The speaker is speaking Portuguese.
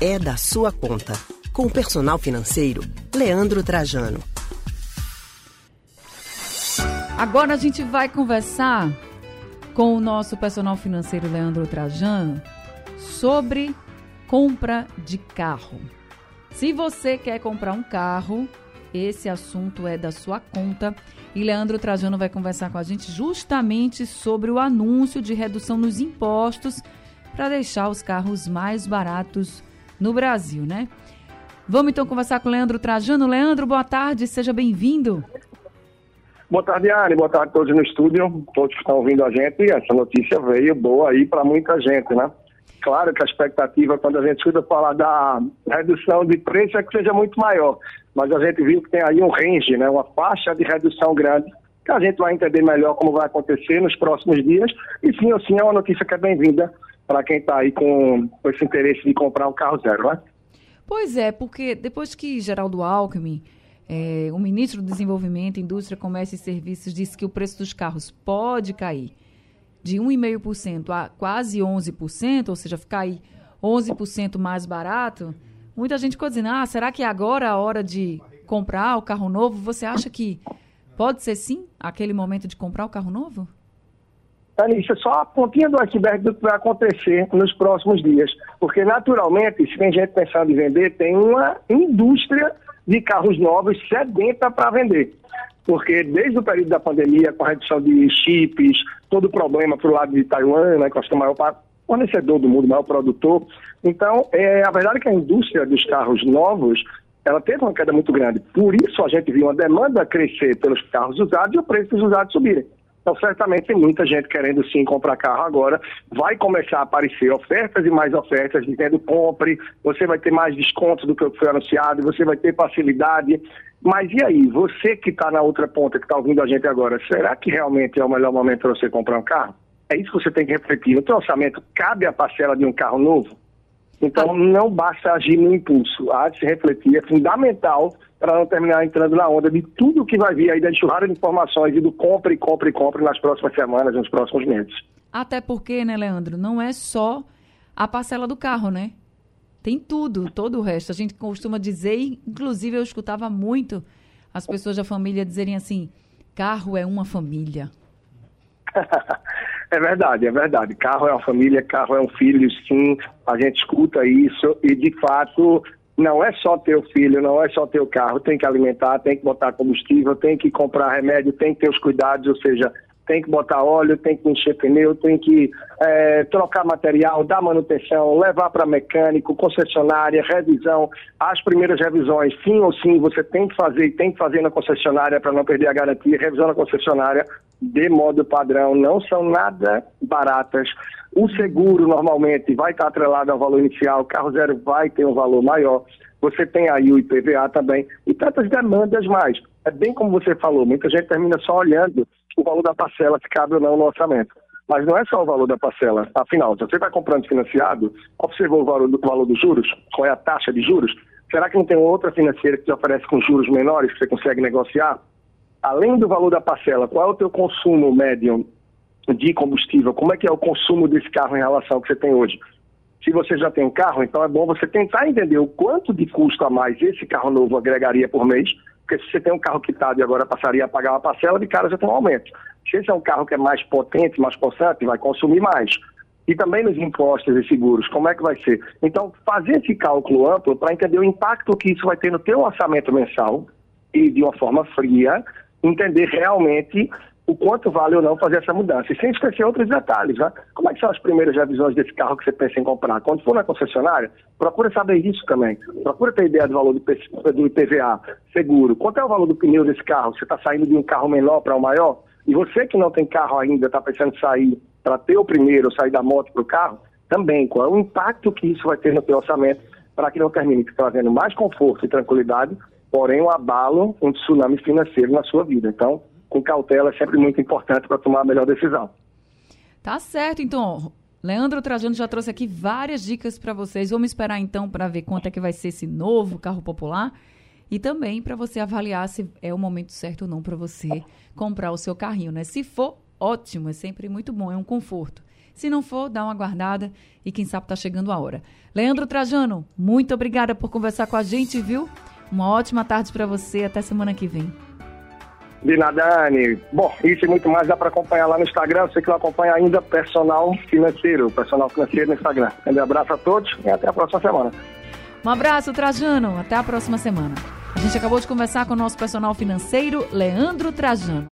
é da sua conta. Com o personal financeiro, Leandro Trajano. Agora a gente vai conversar com o nosso personal financeiro Leandro Trajano sobre compra de carro. Se você quer comprar um carro, esse assunto é da sua conta. E Leandro Trajano vai conversar com a gente justamente sobre o anúncio de redução nos impostos para deixar os carros mais baratos no Brasil, né? Vamos então conversar com o Leandro Trajano. Leandro, boa tarde, seja bem-vindo. Boa tarde, Anne. Boa tarde a todos no estúdio, todos que estão ouvindo a gente. Essa notícia veio boa aí para muita gente, né? Claro que a expectativa, quando a gente escuta falar da redução de preço, é que seja muito maior. Mas a gente viu que tem aí um range, né? uma faixa de redução grande, que a gente vai entender melhor como vai acontecer nos próximos dias. E sim ou sim é uma notícia que é bem-vinda para quem está aí com, com esse interesse de comprar um carro zero, né? Pois é, porque depois que Geraldo Alckmin é, o ministro do Desenvolvimento, Indústria, Comércio e Serviços disse que o preço dos carros pode cair de 1,5% a quase 11%, ou seja, ficar aí 11% mais barato. Muita gente ficou dizendo: ah, será que é agora a hora de comprar o carro novo? Você acha que pode ser sim aquele momento de comprar o carro novo? Anícia, só a pontinha do iceberg do que vai acontecer nos próximos dias. Porque, naturalmente, se tem gente pensando em vender, tem uma indústria de carros novos sedenta para vender. Porque desde o período da pandemia, com a redução de chips, todo o problema para o lado de Taiwan, né, que é o maior fornecedor do mundo, maior produtor. Então, é, a verdade é que a indústria dos carros novos ela teve uma queda muito grande. Por isso a gente viu uma demanda crescer pelos carros usados e o preço dos usados subirem. Então, certamente muita gente querendo sim comprar carro agora. Vai começar a aparecer ofertas e mais ofertas, dizendo compre, você vai ter mais descontos do que foi anunciado, você vai ter facilidade. Mas e aí, você que está na outra ponta, que está ouvindo a gente agora, será que realmente é o melhor momento para você comprar um carro? É isso que você tem que refletir. No seu orçamento, cabe a parcela de um carro novo? Então, não basta agir no impulso. Há de se refletir, é fundamental para não terminar entrando na onda de tudo que vai vir aí da enxurrada de informações e do compre, compre, compre nas próximas semanas, nos próximos meses. Até porque, né, Leandro, não é só a parcela do carro, né? Tem tudo, todo o resto. A gente costuma dizer, inclusive eu escutava muito as pessoas da família dizerem assim: carro é uma família. É verdade, é verdade. Carro é uma família, carro é um filho, sim. A gente escuta isso e, de fato, não é só ter o filho, não é só ter o carro. Tem que alimentar, tem que botar combustível, tem que comprar remédio, tem que ter os cuidados, ou seja, tem que botar óleo, tem que encher pneu, tem que é, trocar material, dar manutenção, levar para mecânico, concessionária, revisão. As primeiras revisões, sim ou sim, você tem que fazer e tem que fazer na concessionária para não perder a garantia. Revisão na concessionária, de modo padrão, não são nada baratas. O seguro, normalmente, vai estar atrelado ao valor inicial, o carro zero vai ter um valor maior. Você tem aí o IPVA também e tantas demandas mais. É bem como você falou, muita gente termina só olhando o valor da parcela, se cabe ou não no orçamento. Mas não é só o valor da parcela. Afinal, se você está comprando financiado, observou o valor, do, o valor dos juros? Qual é a taxa de juros? Será que não tem outra financeira que te oferece com juros menores que você consegue negociar? Além do valor da parcela, qual é o teu consumo médio de combustível? Como é que é o consumo desse carro em relação ao que você tem hoje? Se você já tem um carro, então é bom você tentar entender o quanto de custo a mais esse carro novo agregaria por mês, porque se você tem um carro quitado e agora passaria a pagar uma parcela, de cara já tem um aumento. Se esse é um carro que é mais potente, mais possante, vai consumir mais. E também nos impostos e seguros, como é que vai ser? Então, fazer esse cálculo amplo para entender o impacto que isso vai ter no teu orçamento mensal e de uma forma fria, entender realmente o quanto vale ou não fazer essa mudança. E sem esquecer outros detalhes, né? Como é que são as primeiras revisões desse carro que você pensa em comprar? Quando for na concessionária, procura saber isso também. Procura ter ideia do valor do IPVA, seguro. Quanto é o valor do pneu desse carro? Você está saindo de um carro menor para um maior? E você que não tem carro ainda, está pensando em sair para ter o primeiro, sair da moto para o carro, também. Qual é o impacto que isso vai ter no seu orçamento para que não termine trazendo mais conforto e tranquilidade, porém um abalo, um tsunami financeiro na sua vida. Então, com cautela é sempre muito importante para tomar a melhor decisão. Tá certo, então. Leandro Trajano já trouxe aqui várias dicas para vocês. Vamos esperar então para ver quanto é que vai ser esse novo carro popular e também para você avaliar se é o momento certo ou não para você comprar o seu carrinho, né? Se for, ótimo, é sempre muito bom, é um conforto. Se não for, dá uma guardada e quem sabe tá chegando a hora. Leandro Trajano, muito obrigada por conversar com a gente, viu? Uma ótima tarde para você. Até semana que vem. De nada. Bom, isso e muito mais dá para acompanhar lá no Instagram. Você que não acompanha ainda, Personal Financeiro. Personal Financeiro no Instagram. Um abraço a todos e até a próxima semana. Um abraço, Trajano. Até a próxima semana. A gente acabou de conversar com o nosso personal financeiro, Leandro Trajano.